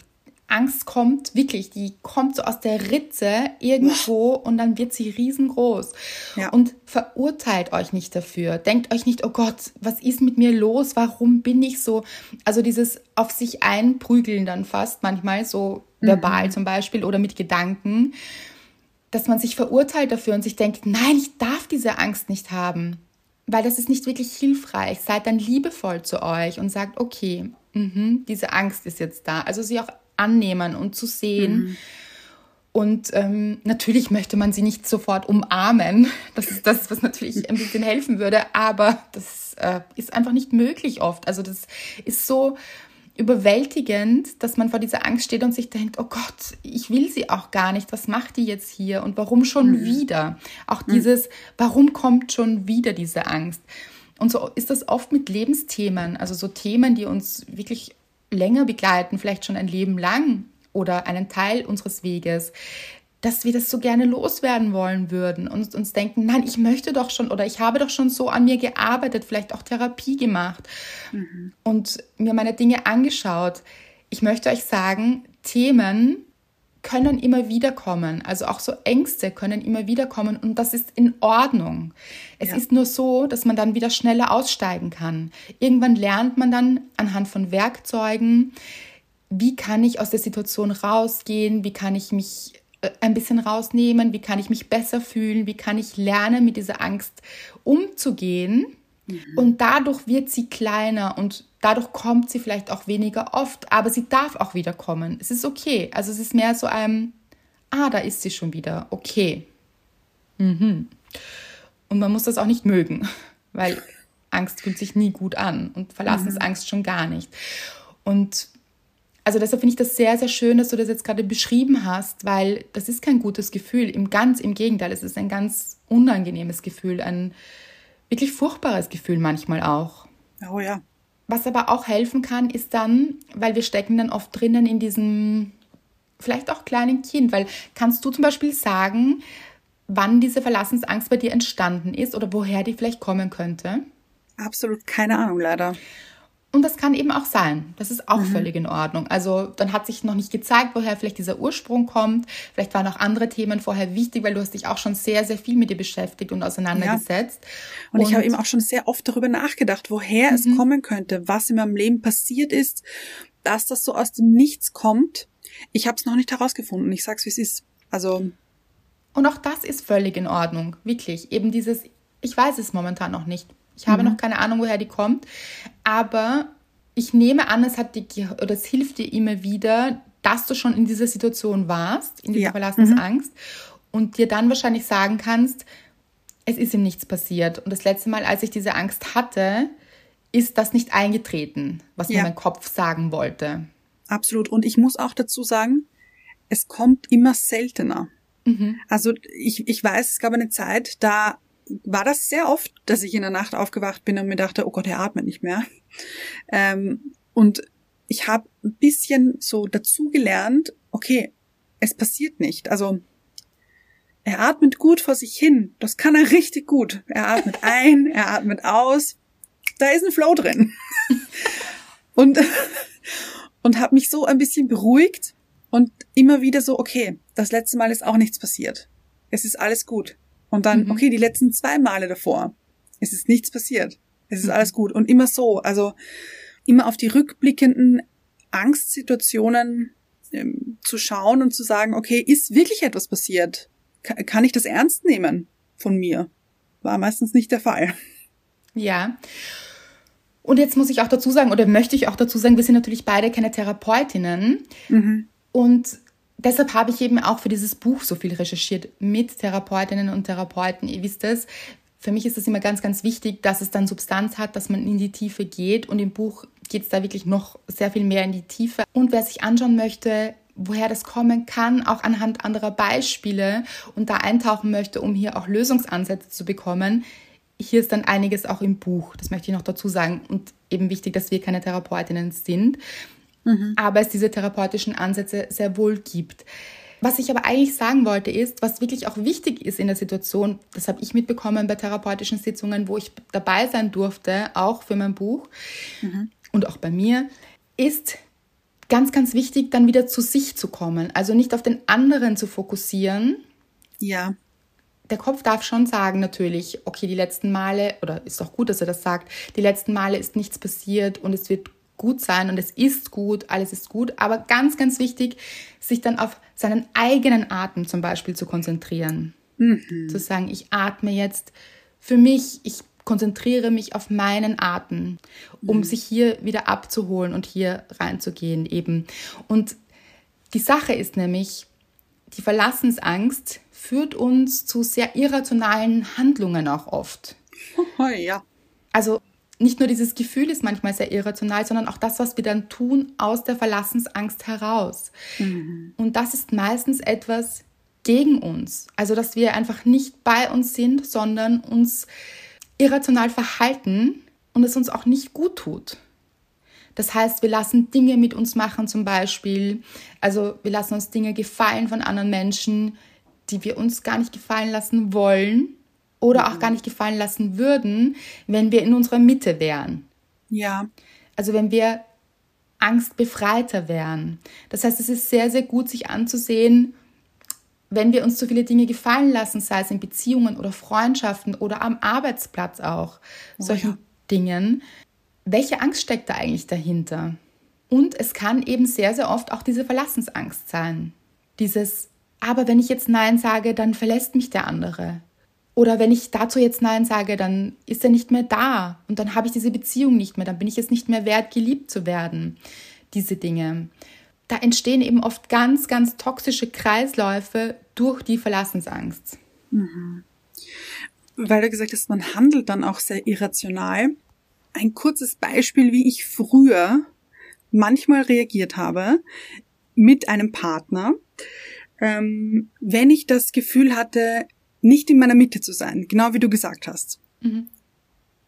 Angst kommt wirklich, die kommt so aus der Ritze irgendwo und dann wird sie riesengroß. Ja. Und verurteilt euch nicht dafür. Denkt euch nicht, oh Gott, was ist mit mir los? Warum bin ich so? Also dieses auf sich einprügeln dann fast manchmal so verbal mhm. zum Beispiel oder mit Gedanken dass man sich verurteilt dafür und sich denkt, nein, ich darf diese Angst nicht haben, weil das ist nicht wirklich hilfreich. Seid dann liebevoll zu euch und sagt, okay, mh, diese Angst ist jetzt da. Also sie auch annehmen und zu sehen. Mhm. Und ähm, natürlich möchte man sie nicht sofort umarmen. Das ist das, was natürlich ein bisschen helfen würde, aber das äh, ist einfach nicht möglich oft. Also das ist so überwältigend, dass man vor dieser Angst steht und sich denkt, oh Gott, ich will sie auch gar nicht. Was macht die jetzt hier und warum schon mhm. wieder? Auch mhm. dieses, warum kommt schon wieder diese Angst? Und so ist das oft mit Lebensthemen, also so Themen, die uns wirklich länger begleiten, vielleicht schon ein Leben lang oder einen Teil unseres Weges. Dass wir das so gerne loswerden wollen würden und uns denken, nein, ich möchte doch schon oder ich habe doch schon so an mir gearbeitet, vielleicht auch Therapie gemacht mhm. und mir meine Dinge angeschaut. Ich möchte euch sagen, Themen können immer wieder kommen. Also auch so Ängste können immer wieder kommen und das ist in Ordnung. Es ja. ist nur so, dass man dann wieder schneller aussteigen kann. Irgendwann lernt man dann anhand von Werkzeugen, wie kann ich aus der Situation rausgehen, wie kann ich mich ein bisschen rausnehmen, wie kann ich mich besser fühlen, wie kann ich lernen, mit dieser Angst umzugehen. Mhm. Und dadurch wird sie kleiner und dadurch kommt sie vielleicht auch weniger oft, aber sie darf auch wieder kommen. Es ist okay. Also es ist mehr so ein, ah, da ist sie schon wieder. Okay. Mhm. Und man muss das auch nicht mögen, weil Angst fühlt sich nie gut an und Verlassensangst mhm. schon gar nicht. Und also deshalb finde ich das sehr, sehr schön, dass du das jetzt gerade beschrieben hast, weil das ist kein gutes Gefühl. Im ganz im Gegenteil, es ist ein ganz unangenehmes Gefühl, ein wirklich furchtbares Gefühl manchmal auch. Oh ja. Was aber auch helfen kann, ist dann, weil wir stecken dann oft drinnen in diesem vielleicht auch kleinen Kind, weil kannst du zum Beispiel sagen, wann diese Verlassensangst bei dir entstanden ist oder woher die vielleicht kommen könnte? Absolut keine Ahnung, leider. Und das kann eben auch sein. Das ist auch mhm. völlig in Ordnung. Also dann hat sich noch nicht gezeigt, woher vielleicht dieser Ursprung kommt. Vielleicht waren auch andere Themen vorher wichtig, weil du hast dich auch schon sehr, sehr viel mit dir beschäftigt und auseinandergesetzt. Ja. Und, und, ich habe eben auch schon sehr oft darüber nachgedacht, woher mhm. es kommen könnte, was in meinem Leben passiert ist, dass das so aus dem Nichts kommt. Ich habe es noch nicht herausgefunden. Ich sag's, wie es ist. Also und auch das ist völlig in Ordnung, wirklich. Eben dieses, ich weiß es momentan noch nicht. Ich habe mhm. noch keine Ahnung, woher die kommt. Aber ich nehme an, es hat die, oder es hilft dir immer wieder, dass du schon in dieser Situation warst, in dieser ja. Verlassensangst mhm. und dir dann wahrscheinlich sagen kannst, es ist ihm nichts passiert. Und das letzte Mal, als ich diese Angst hatte, ist das nicht eingetreten, was ja. mir mein Kopf sagen wollte. Absolut. Und ich muss auch dazu sagen, es kommt immer seltener. Mhm. Also ich, ich weiß, es gab eine Zeit, da war das sehr oft, dass ich in der Nacht aufgewacht bin und mir dachte, oh Gott, er atmet nicht mehr. Ähm, und ich habe ein bisschen so dazu gelernt, okay, es passiert nicht. Also er atmet gut vor sich hin. Das kann er richtig gut. Er atmet ein, er atmet aus. Da ist ein Flow drin. und und habe mich so ein bisschen beruhigt und immer wieder so, okay, das letzte Mal ist auch nichts passiert. Es ist alles gut. Und dann, mhm. okay, die letzten zwei Male davor, es ist nichts passiert. Es ist mhm. alles gut. Und immer so, also immer auf die rückblickenden Angstsituationen ähm, zu schauen und zu sagen, okay, ist wirklich etwas passiert? Kann, kann ich das ernst nehmen von mir? War meistens nicht der Fall. Ja. Und jetzt muss ich auch dazu sagen, oder möchte ich auch dazu sagen, wir sind natürlich beide keine Therapeutinnen. Mhm. Und deshalb habe ich eben auch für dieses Buch so viel recherchiert mit Therapeutinnen und Therapeuten. Ihr wisst es, für mich ist es immer ganz, ganz wichtig, dass es dann Substanz hat, dass man in die Tiefe geht. Und im Buch geht es da wirklich noch sehr viel mehr in die Tiefe. Und wer sich anschauen möchte, woher das kommen kann, auch anhand anderer Beispiele und da eintauchen möchte, um hier auch Lösungsansätze zu bekommen, hier ist dann einiges auch im Buch. Das möchte ich noch dazu sagen. Und eben wichtig, dass wir keine Therapeutinnen sind mhm. aber es diese therapeutischen Ansätze sehr wohl gibt. Was ich aber eigentlich sagen wollte ist, was wirklich auch wichtig ist in der Situation, das habe ich mitbekommen bei therapeutischen Sitzungen, wo ich dabei sein durfte, auch für mein Buch mhm. und auch bei mir, ist ganz, ganz wichtig, dann wieder zu sich zu kommen. Also nicht auf den anderen zu fokussieren. Ja. Der Kopf darf schon sagen, natürlich, okay, die letzten Male, oder ist auch gut, dass er das sagt, die letzten Male ist nichts passiert und es wird gut sein und es ist gut, alles ist gut, aber ganz, ganz wichtig, sich dann auf seinen eigenen Atem zum Beispiel zu konzentrieren. Mhm. Zu sagen, ich atme jetzt für mich, ich konzentriere mich auf meinen Atem, um mhm. sich hier wieder abzuholen und hier reinzugehen eben. Und die Sache ist nämlich, die Verlassensangst führt uns zu sehr irrationalen Handlungen auch oft. Oh, ja. Also nicht nur dieses Gefühl ist manchmal sehr irrational, sondern auch das, was wir dann tun aus der Verlassensangst heraus. Mhm. Und das ist meistens etwas gegen uns. Also, dass wir einfach nicht bei uns sind, sondern uns irrational verhalten und es uns auch nicht gut tut. Das heißt, wir lassen Dinge mit uns machen zum Beispiel. Also wir lassen uns Dinge gefallen von anderen Menschen, die wir uns gar nicht gefallen lassen wollen oder auch gar nicht gefallen lassen würden, wenn wir in unserer Mitte wären. Ja. Also wenn wir angstbefreiter wären. Das heißt, es ist sehr, sehr gut, sich anzusehen, wenn wir uns so viele Dinge gefallen lassen, sei es in Beziehungen oder Freundschaften oder am Arbeitsplatz auch, oh, solchen ja. Dingen, welche Angst steckt da eigentlich dahinter? Und es kann eben sehr, sehr oft auch diese Verlassensangst sein. Dieses, aber wenn ich jetzt Nein sage, dann verlässt mich der andere. Oder wenn ich dazu jetzt Nein sage, dann ist er nicht mehr da und dann habe ich diese Beziehung nicht mehr, dann bin ich es nicht mehr wert, geliebt zu werden. Diese Dinge. Da entstehen eben oft ganz, ganz toxische Kreisläufe durch die Verlassensangst. Mhm. Weil du gesagt hast, man handelt dann auch sehr irrational. Ein kurzes Beispiel, wie ich früher manchmal reagiert habe mit einem Partner, ähm, wenn ich das Gefühl hatte, nicht in meiner Mitte zu sein, genau wie du gesagt hast, mhm.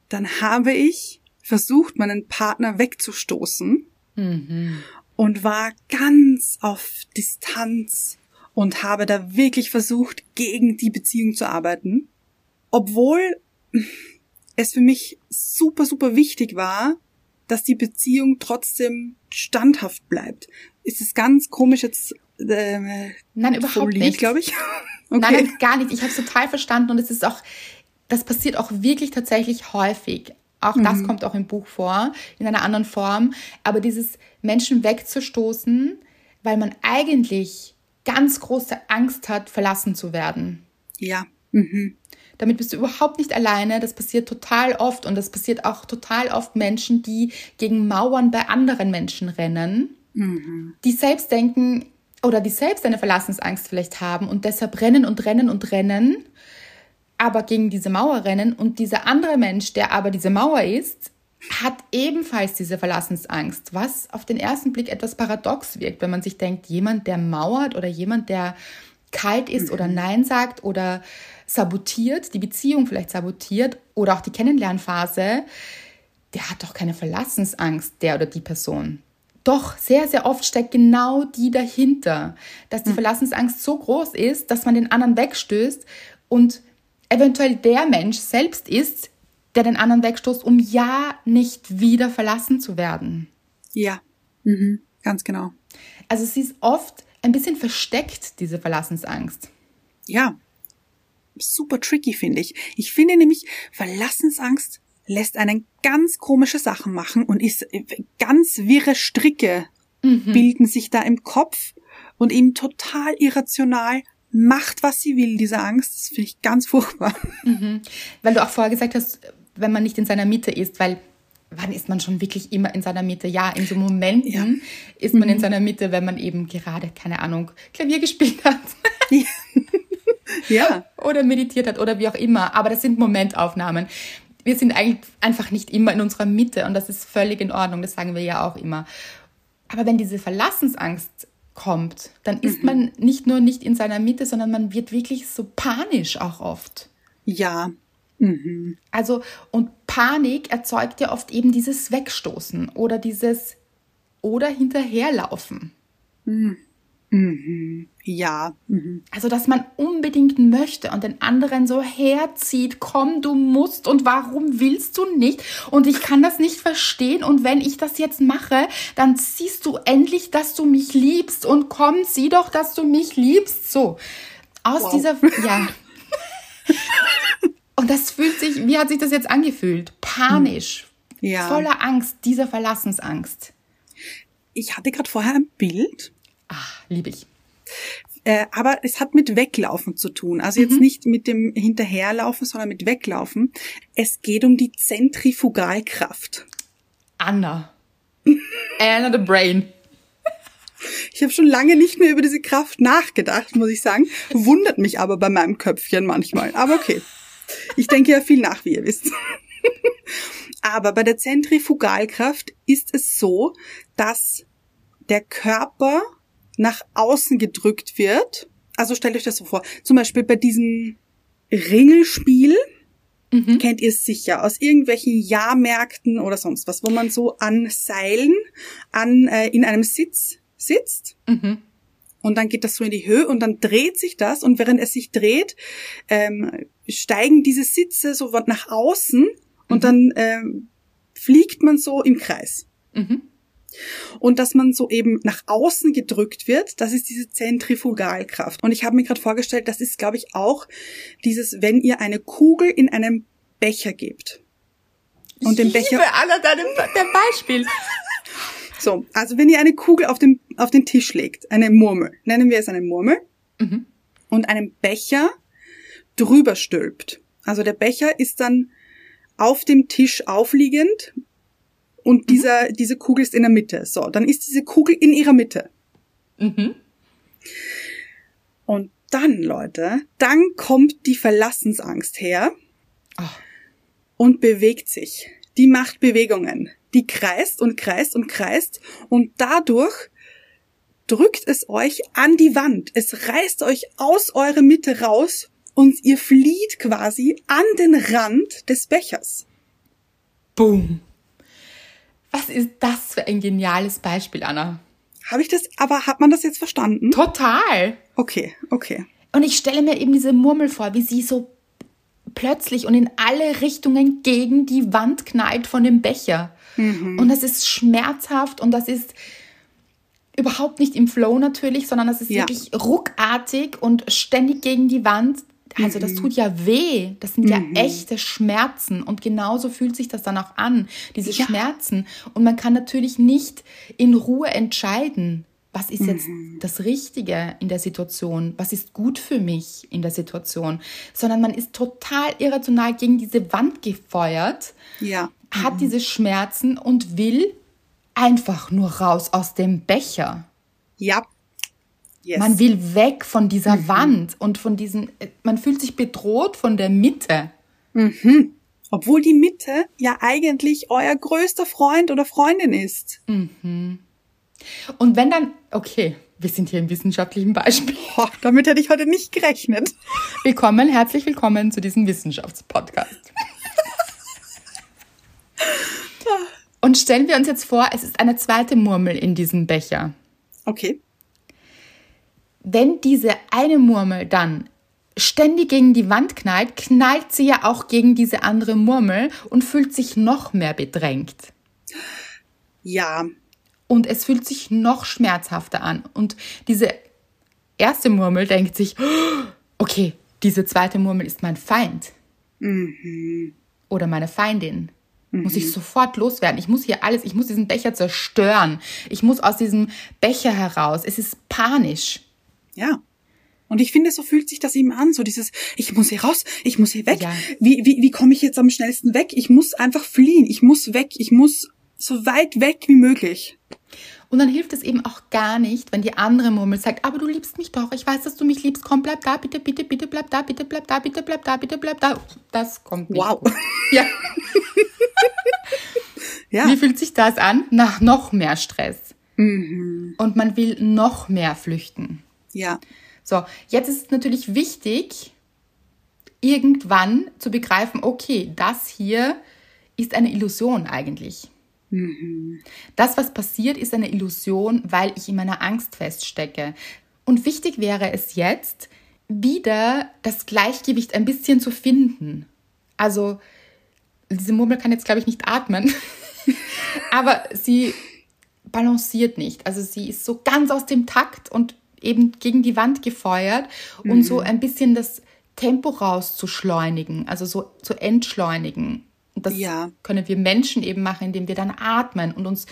dann habe ich versucht, meinen Partner wegzustoßen mhm. und war ganz auf Distanz und habe da wirklich versucht, gegen die Beziehung zu arbeiten, obwohl es für mich super, super wichtig war, dass die Beziehung trotzdem standhaft bleibt. Ist es ganz komisch jetzt? Äh, Nein, überhaupt nicht, glaube ich. Okay. Nein, gar nicht. Ich habe es total verstanden und es ist auch, das passiert auch wirklich tatsächlich häufig. Auch mhm. das kommt auch im Buch vor, in einer anderen Form. Aber dieses Menschen wegzustoßen, weil man eigentlich ganz große Angst hat, verlassen zu werden. Ja. Mhm. Damit bist du überhaupt nicht alleine. Das passiert total oft und das passiert auch total oft Menschen, die gegen Mauern bei anderen Menschen rennen, mhm. die selbst denken oder die selbst eine Verlassensangst vielleicht haben und deshalb rennen und rennen und rennen, aber gegen diese Mauer rennen und dieser andere Mensch, der aber diese Mauer ist, hat ebenfalls diese Verlassensangst, was auf den ersten Blick etwas paradox wirkt, wenn man sich denkt, jemand, der mauert oder jemand, der kalt ist mhm. oder Nein sagt oder sabotiert, die Beziehung vielleicht sabotiert oder auch die Kennenlernphase, der hat doch keine Verlassensangst, der oder die Person. Doch sehr, sehr oft steckt genau die dahinter, dass die hm. Verlassensangst so groß ist, dass man den anderen wegstößt und eventuell der Mensch selbst ist, der den anderen wegstoßt, um ja nicht wieder verlassen zu werden. Ja, mhm. ganz genau. Also sie ist oft ein bisschen versteckt, diese Verlassensangst. Ja, super tricky, finde ich. Ich finde nämlich, Verlassensangst lässt einen ganz komische Sachen machen und ist äh, ganz wirre Stricke mhm. bilden sich da im Kopf und eben total irrational macht, was sie will, diese Angst. Das finde ich ganz furchtbar. Mhm. Weil du auch vorher gesagt hast, wenn man nicht in seiner Mitte ist, weil wann ist man schon wirklich immer in seiner Mitte? Ja, in so Momenten ja. ist man mhm. in seiner Mitte, wenn man eben gerade, keine Ahnung, Klavier gespielt hat. Ja. ja. Oder meditiert hat oder wie auch immer. Aber das sind Momentaufnahmen. Wir sind eigentlich einfach nicht immer in unserer Mitte und das ist völlig in Ordnung. Das sagen wir ja auch immer. Aber wenn diese Verlassensangst kommt, dann ist mhm. man nicht nur nicht in seiner Mitte, sondern man wird wirklich so panisch auch oft. Ja. Mhm. Also, und Panik erzeugt ja oft eben dieses Wegstoßen oder dieses oder hinterherlaufen. Mhm. Mhm. Ja. Mhm. Also, dass man unbedingt möchte und den anderen so herzieht, komm, du musst und warum willst du nicht? Und ich kann das nicht verstehen und wenn ich das jetzt mache, dann siehst du endlich, dass du mich liebst und komm, sieh doch, dass du mich liebst. So. Aus wow. dieser, ja. und das fühlt sich, wie hat sich das jetzt angefühlt? Panisch. Ja. Voller Angst, dieser Verlassensangst. Ich hatte gerade vorher ein Bild liebe ich. Äh, aber es hat mit Weglaufen zu tun. Also jetzt mhm. nicht mit dem Hinterherlaufen, sondern mit Weglaufen. Es geht um die Zentrifugalkraft. Anna. Anna the Brain. Ich habe schon lange nicht mehr über diese Kraft nachgedacht, muss ich sagen. Wundert mich aber bei meinem Köpfchen manchmal. Aber okay. Ich denke ja viel nach, wie ihr wisst. aber bei der Zentrifugalkraft ist es so, dass der Körper nach außen gedrückt wird. Also stellt euch das so vor. Zum Beispiel bei diesem Ringelspiel, mhm. kennt ihr es sicher, aus irgendwelchen Jahrmärkten oder sonst was, wo man so an Seilen an, äh, in einem Sitz sitzt. Mhm. Und dann geht das so in die Höhe und dann dreht sich das und während es sich dreht, ähm, steigen diese Sitze so nach außen und dann ähm, fliegt man so im Kreis. Mhm. Und dass man so eben nach außen gedrückt wird, das ist diese Zentrifugalkraft. Und ich habe mir gerade vorgestellt, das ist, glaube ich, auch dieses, wenn ihr eine Kugel in einem Becher gebt. Und den Becher. Liebe Anna, dein, dein Beispiel. So, also wenn ihr eine Kugel auf den, auf den Tisch legt, eine Murmel, nennen wir es eine Murmel, Mhm. und einen Becher drüber stülpt. Also der Becher ist dann auf dem Tisch aufliegend und dieser, diese Kugel ist in der Mitte. So, dann ist diese Kugel in ihrer Mitte. Mhm. Und dann, Leute, dann kommt die Verlassensangst her Ach. und bewegt sich. Die macht Bewegungen. Die kreist und kreist und kreist und dadurch drückt es euch an die Wand. Es reißt euch aus eurer Mitte raus und ihr flieht quasi an den Rand des Bechers. Boom. Was ist das für ein geniales Beispiel, Anna? Habe ich das, aber hat man das jetzt verstanden? Total. Okay, okay. Und ich stelle mir eben diese Murmel vor, wie sie so plötzlich und in alle Richtungen gegen die Wand knallt von dem Becher. Und das ist schmerzhaft und das ist überhaupt nicht im Flow natürlich, sondern das ist Ja. wirklich ruckartig und ständig gegen die Wand. Also das tut ja weh. Das sind ja echte Schmerzen. Und genauso fühlt sich das dann auch an, diese Ja. Schmerzen. Und man kann natürlich nicht in Ruhe entscheiden, was ist jetzt das Richtige in der Situation, was ist gut für mich in der Situation, sondern man ist total irrational gegen diese Wand gefeuert Ja. hat diese Schmerzen und will einfach nur raus aus dem Becher. Ja. Yes. Man will weg von dieser Wand und von diesen, äh, man fühlt sich bedroht von der Mitte. Obwohl die Mitte ja eigentlich euer größter Freund oder Freundin ist. Und wenn dann, okay, wir sind hier im wissenschaftlichen Beispiel. Boah, damit hätte ich heute nicht gerechnet. Willkommen, herzlich willkommen zu diesem Wissenschaftspodcast. Und stellen wir uns jetzt vor, es ist eine zweite Murmel in diesem Becher. Okay. Wenn diese eine Murmel dann ständig gegen die Wand knallt, knallt sie ja auch gegen diese andere Murmel und fühlt sich noch mehr bedrängt. Ja. Und es fühlt sich noch schmerzhafter an. Und diese erste Murmel denkt sich, "Oh, okay, diese zweite Murmel ist mein Feind. Oder meine Feindin. Muss ich sofort loswerden. Ich muss hier alles, ich muss diesen Becher zerstören. Ich muss aus diesem Becher heraus. Es ist panisch. Ja. Und ich finde, so fühlt sich das eben an, so dieses, ich muss hier raus, ich muss hier weg. Ja. Wie, wie, wie komme ich jetzt am schnellsten weg? Ich muss einfach fliehen, ich muss weg, ich muss so weit weg wie möglich. Und dann hilft es eben auch gar nicht, wenn die andere Murmel sagt, aber du liebst mich doch, ich weiß, dass du mich liebst, komm, bleib da, bitte, bitte, bitte, bleib da, bitte, bleib da, bitte, bleib da, bitte, bleib da. Das kommt nicht. Wow. Gut. Ja. Ja. Wie fühlt sich das an? Nach noch mehr Stress. Und man will noch mehr flüchten. Ja. So, jetzt ist es natürlich wichtig, irgendwann zu begreifen, okay, das hier ist eine Illusion eigentlich. Das, was passiert, ist eine Illusion, weil ich in meiner Angst feststecke. Und wichtig wäre es jetzt, wieder das Gleichgewicht ein bisschen zu finden. Also, diese Murmel kann jetzt, glaube ich, nicht atmen, aber sie balanciert nicht. Also sie ist so ganz aus dem Takt und eben gegen die Wand gefeuert und so ein bisschen das Tempo rauszuschleunigen, also so zu entschleunigen. Und das Ja. können wir Menschen eben machen, indem wir dann atmen und uns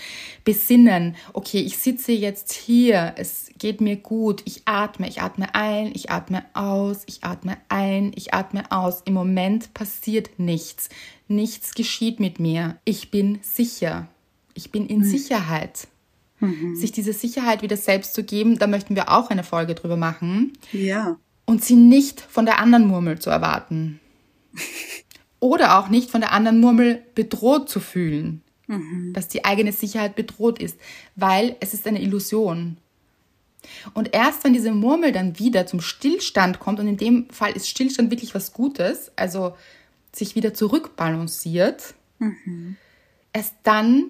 besinnen. Okay, ich sitze jetzt hier, es geht mir gut, ich atme, ich atme ein, ich atme aus, ich atme ein, ich atme aus. Im Moment passiert nichts. Nichts geschieht mit mir. Ich bin sicher. Ich bin in Sicherheit. Sich diese Sicherheit wieder selbst zu geben, da möchten wir auch eine Folge drüber machen Ja. und sie nicht von der anderen Murmel zu erwarten. Oder auch nicht von der anderen Murmel bedroht zu fühlen, dass die eigene Sicherheit bedroht ist, weil es ist eine Illusion. Und erst wenn diese Murmel dann wieder zum Stillstand kommt, und in dem Fall ist Stillstand wirklich was Gutes, also sich wieder zurückbalanciert, erst dann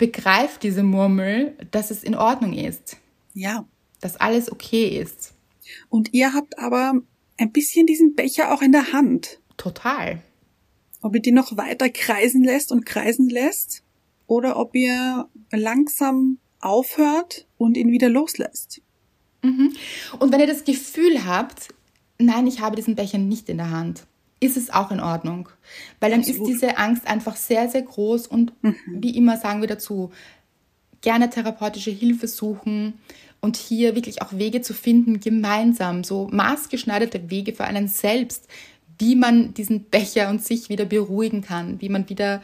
begreift diese Murmel, dass es in Ordnung ist. Ja. dass alles okay ist. Und ihr habt aber ein bisschen diesen Becher auch in der Hand. Total. Ob ihr die noch weiter kreisen lässt und kreisen lässt oder ob ihr langsam aufhört und ihn wieder loslässt. Mhm. Und wenn ihr das Gefühl habt, nein, ich habe diesen Becher nicht in der Hand, ist es auch in Ordnung. Weil dann Absolut. ist diese Angst einfach sehr, sehr groß und mhm. wie immer sagen wir dazu, gerne therapeutische Hilfe suchen und hier wirklich auch Wege zu finden, gemeinsam, so maßgeschneiderte Wege für einen selbst, wie man diesen Becher und sich wieder beruhigen kann, wie man wieder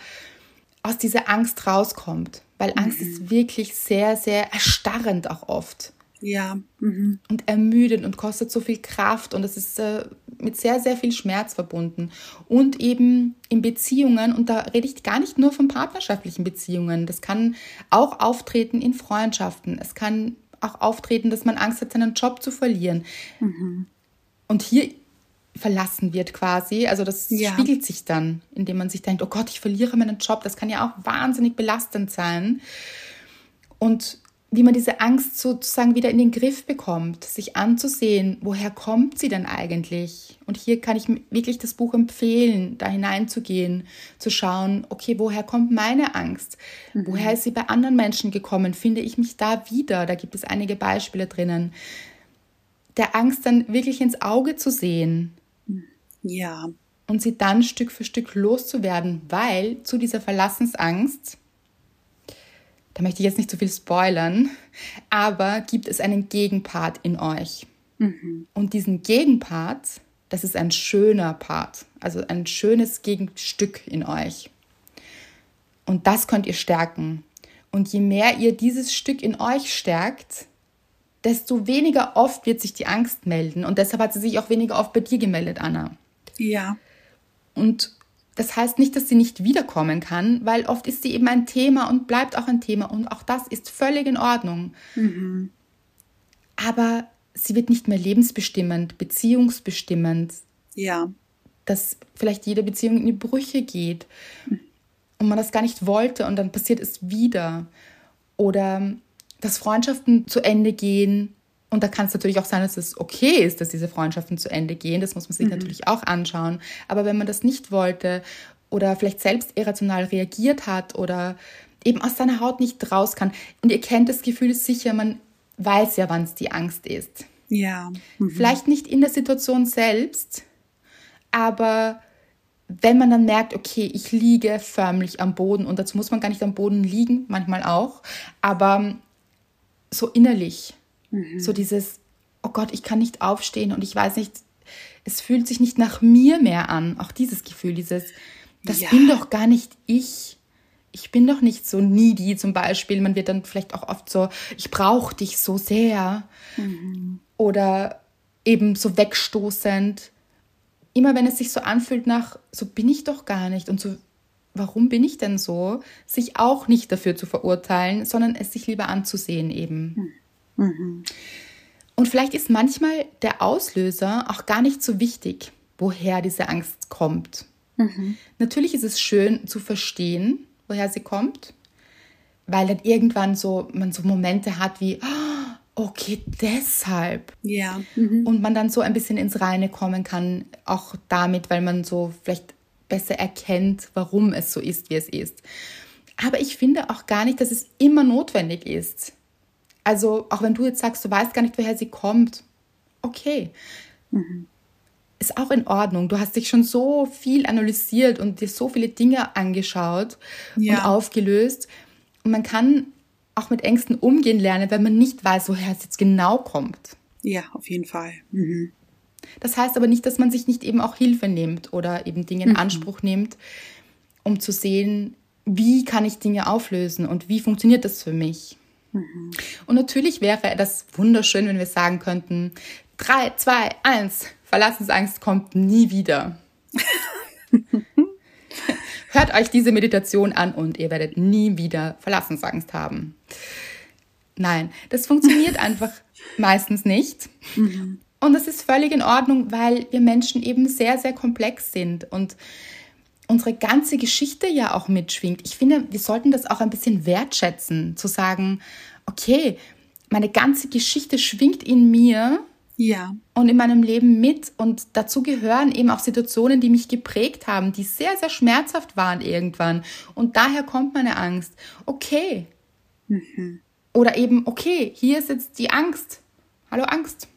aus dieser Angst rauskommt. Weil Angst mhm. ist wirklich sehr, sehr erstarrend auch oft. Ja. Mhm. Und ermüdend und kostet so viel Kraft und es ist äh, mit sehr, sehr viel Schmerz verbunden. Und eben in Beziehungen, und da rede ich gar nicht nur von partnerschaftlichen Beziehungen, das kann auch auftreten in Freundschaften. Es kann auch auftreten, dass man Angst hat, seinen Job zu verlieren. Mhm. Und hier verlassen wird quasi. Also das ja. spiegelt sich dann, indem man sich denkt, oh Gott, ich verliere meinen Job. Das kann ja auch wahnsinnig belastend sein. Und wie man diese Angst sozusagen wieder in den Griff bekommt, sich anzusehen, woher kommt sie denn eigentlich? Und hier kann ich wirklich das Buch empfehlen, da hineinzugehen, zu schauen, okay, woher kommt meine Angst? Mhm. Woher ist sie bei anderen Menschen gekommen? Finde ich mich da wieder? Da gibt es einige Beispiele drinnen. Der Angst dann wirklich ins Auge zu sehen. Ja. Und sie dann Stück für Stück loszuwerden, weil zu dieser Verlassensangst da möchte ich jetzt nicht zu viel spoilern, aber gibt es einen Gegenpart in euch. Mhm. Und diesen Gegenpart, das ist ein schöner Part, also ein schönes Gegenstück in euch. Und das könnt ihr stärken. Und je mehr ihr dieses Stück in euch stärkt, desto weniger oft wird sich die Angst melden. Und deshalb hat sie sich auch weniger oft bei dir gemeldet, Anna. Ja. Und das heißt nicht, dass sie nicht wiederkommen kann, weil oft ist sie eben ein Thema und bleibt auch ein Thema und auch das ist völlig in Ordnung. Mhm. Aber sie wird nicht mehr lebensbestimmend, beziehungsbestimmend. Ja. Dass vielleicht jede Beziehung in die Brüche geht und man das gar nicht wollte und dann passiert es wieder. Oder dass Freundschaften zu Ende gehen und da kann es natürlich auch sein, dass es okay ist, dass diese Freundschaften zu Ende gehen. Das muss man sich mhm. natürlich auch anschauen. Aber wenn man das nicht wollte oder vielleicht selbst irrational reagiert hat oder eben aus seiner Haut nicht raus kann. Und ihr kennt das Gefühl sicher, man weiß ja, wann es die Angst ist. Ja. Mhm. Vielleicht nicht in der Situation selbst, aber wenn man dann merkt, okay, ich liege förmlich am Boden und dazu muss man gar nicht am Boden liegen, manchmal auch, aber so innerlich Mhm. So dieses, oh Gott, ich kann nicht aufstehen und ich weiß nicht, es fühlt sich nicht nach mir mehr an. Auch dieses Gefühl, dieses, das ja. bin doch gar nicht ich. Ich bin doch nicht so needy zum Beispiel. Man wird dann vielleicht auch oft so, ich brauche dich so sehr. Mhm. Oder eben so wegstoßend. Immer wenn es sich so anfühlt nach, so bin ich doch gar nicht und so, warum bin ich denn so? Sich auch nicht dafür zu verurteilen, sondern es sich lieber anzusehen eben. Mhm. Mhm. Und vielleicht ist manchmal der Auslöser auch gar nicht so wichtig, woher diese Angst kommt. Mhm. Natürlich ist es schön zu verstehen, woher sie kommt, weil dann irgendwann so man so Momente hat wie oh, okay, deshalb. Ja. Mhm. Und man dann so ein bisschen ins Reine kommen kann, auch damit, weil man so vielleicht besser erkennt, warum es so ist, wie es ist. Aber ich finde auch gar nicht, dass es immer notwendig ist. Also auch wenn du jetzt sagst, du weißt gar nicht, woher sie kommt, okay. Mhm. Ist auch in Ordnung. Du hast dich schon so viel analysiert und dir so viele Dinge angeschaut ja. und aufgelöst. Und man kann auch mit Ängsten umgehen lernen, wenn man nicht weiß, woher es jetzt genau kommt. Ja, auf jeden Fall. Mhm. Das heißt aber nicht, dass man sich nicht eben auch Hilfe nimmt oder eben Dinge in mhm. Anspruch nimmt, um zu sehen, wie kann ich Dinge auflösen und wie funktioniert das für mich. Mhm. Und natürlich wäre das wunderschön, wenn wir sagen könnten, 3, 2, 1, Verlassensangst kommt nie wieder. Hört euch diese Meditation an und ihr werdet nie wieder Verlassensangst haben. Nein, das funktioniert einfach meistens nicht. Mhm. Und das ist völlig in Ordnung, weil wir Menschen eben sehr, sehr komplex sind und unsere ganze Geschichte ja auch mitschwingt. Ich finde, wir sollten das auch ein bisschen wertschätzen, zu sagen, okay, meine ganze Geschichte schwingt in mir Ja. und in meinem Leben mit. Und dazu gehören eben auch Situationen, die mich geprägt haben, die sehr, sehr schmerzhaft waren irgendwann. Und daher kommt meine Angst. Okay. Oder eben, okay, hier ist jetzt die Angst. Hallo Angst.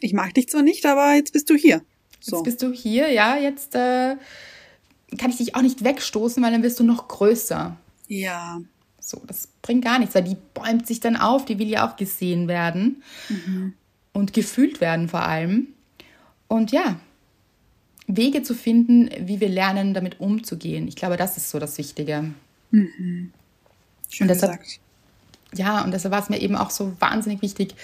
Ich mag dich zwar nicht, aber jetzt bist du hier. So. Jetzt bist du hier, ja, jetzt äh, kann ich dich auch nicht wegstoßen, weil dann wirst du noch größer. ja. So, das bringt gar nichts, weil die bäumt sich dann auf, die will ja auch gesehen werden und gefühlt werden vor allem. Und ja, Wege zu finden, wie wir lernen, damit umzugehen. Ich glaube, das ist so das Wichtige. Schön Und deshalb- gesagt. Ja, und deshalb war es mir eben auch so wahnsinnig wichtig,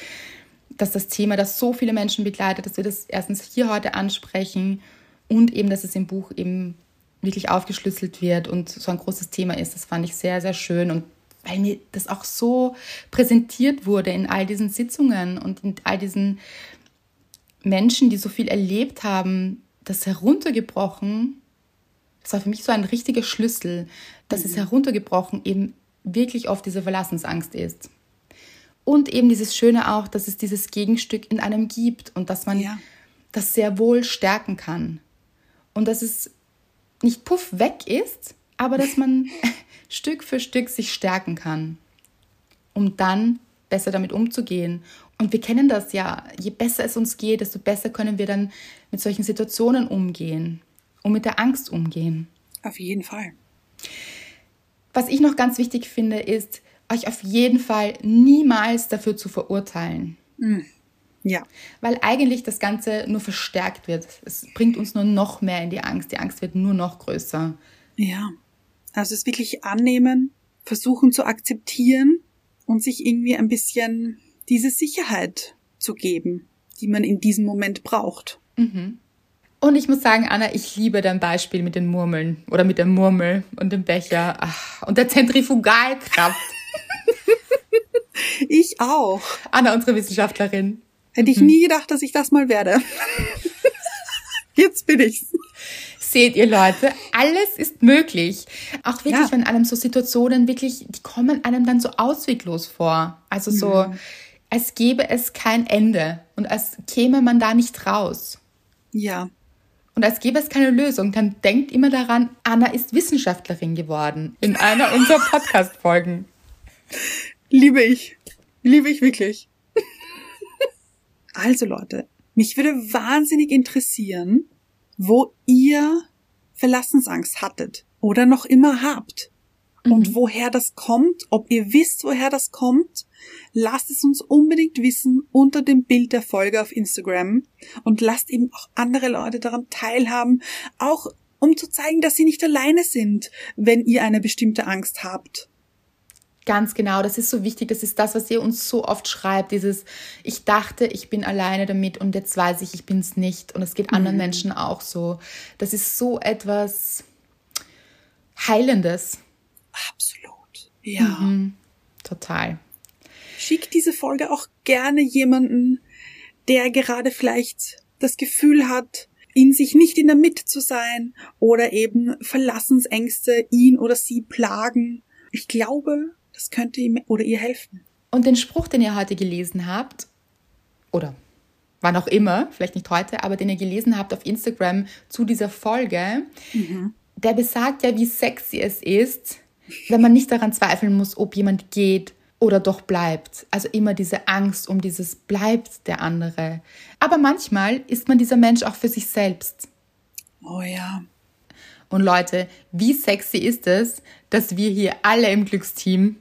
dass das Thema, das so viele Menschen begleitet, dass wir das erstens hier heute ansprechen und eben, dass es im Buch eben wirklich aufgeschlüsselt wird und so ein großes Thema ist. Das fand ich sehr, sehr schön und weil mir das auch so präsentiert wurde in all diesen Sitzungen und in all diesen Menschen, die so viel erlebt haben, das heruntergebrochen, das war für mich so ein richtiger Schlüssel, dass es heruntergebrochen eben wirklich oft diese Verlassensangst ist. Und eben dieses Schöne auch, dass es dieses Gegenstück in einem gibt und dass man Ja. das sehr wohl stärken kann. Und dass es nicht puff weg ist, aber dass man Stück für Stück sich stärken kann, um dann besser damit umzugehen. Und wir kennen das ja, je besser es uns geht, desto besser können wir dann mit solchen Situationen umgehen und mit der Angst umgehen. Auf jeden Fall. Was ich noch ganz wichtig finde, ist, euch auf jeden Fall niemals dafür zu verurteilen. Ja. Weil eigentlich das Ganze nur verstärkt wird. Es bringt uns nur noch mehr in die Angst. Die Angst wird nur noch größer. Ja. Also es wirklich annehmen, versuchen zu akzeptieren und sich irgendwie ein bisschen diese Sicherheit zu geben, die man in diesem Moment braucht. Und ich muss sagen, Anna, ich liebe dein Beispiel mit den Murmeln oder mit der Murmel und dem Becher Ach, und der Zentrifugalkraft. Ich auch. Anna, unsere Wissenschaftlerin. Hätte ich nie gedacht, dass ich das mal werde. Jetzt bin ich's. Seht ihr Leute, alles ist möglich. Auch wirklich, Ja. wenn einem so Situationen wirklich, die kommen einem dann so ausweglos vor. Also so, als gäbe es kein Ende und als käme man da nicht raus. Ja. Und als gäbe es keine Lösung, dann denkt immer daran, Anna ist Wissenschaftlerin geworden in einer unserer Podcast-Folgen. Liebe ich. Liebe ich wirklich. Also Leute, mich würde wahnsinnig interessieren, wo ihr Verlassensangst hattet oder noch immer habt. Und woher das kommt, ob ihr wisst, woher das kommt, lasst es uns unbedingt wissen unter dem Bild der Folge auf Instagram und lasst eben auch andere Leute daran teilhaben, auch um zu zeigen, dass sie nicht alleine sind, wenn ihr eine bestimmte Angst habt. Ganz genau, das ist so wichtig. Das ist das, was ihr uns so oft schreibt. Dieses, ich dachte, ich bin alleine damit und jetzt weiß ich, ich bin es nicht. Und es geht anderen Menschen auch so. Das ist so etwas Heilendes. Absolut. Ja. Total. Schickt diese Folge auch gerne jemanden, der gerade vielleicht das Gefühl hat, in sich nicht in der Mitte zu sein oder eben Verlassensängste ihn oder sie plagen. Ich glaube, das könnte ihm oder ihr helfen. Und den Spruch, den ihr heute gelesen habt, oder wann auch immer, vielleicht nicht heute, aber den ihr gelesen habt auf Instagram zu dieser Folge, der besagt ja, wie sexy es ist, wenn man nicht daran zweifeln muss, ob jemand geht oder doch bleibt. Also immer diese Angst um dieses bleibt der andere. Aber manchmal ist man dieser Mensch auch für sich selbst. Oh ja. Und Leute, wie sexy ist es, dass wir hier alle im Glücksteam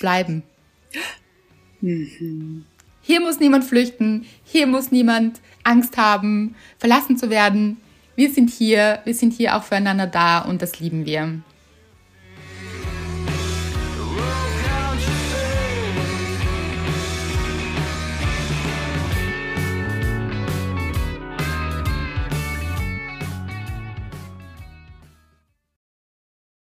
bleiben? Hier muss niemand flüchten, hier muss niemand Angst haben, verlassen zu werden. Wir sind hier, wir sind hier auch füreinander da und das lieben wir.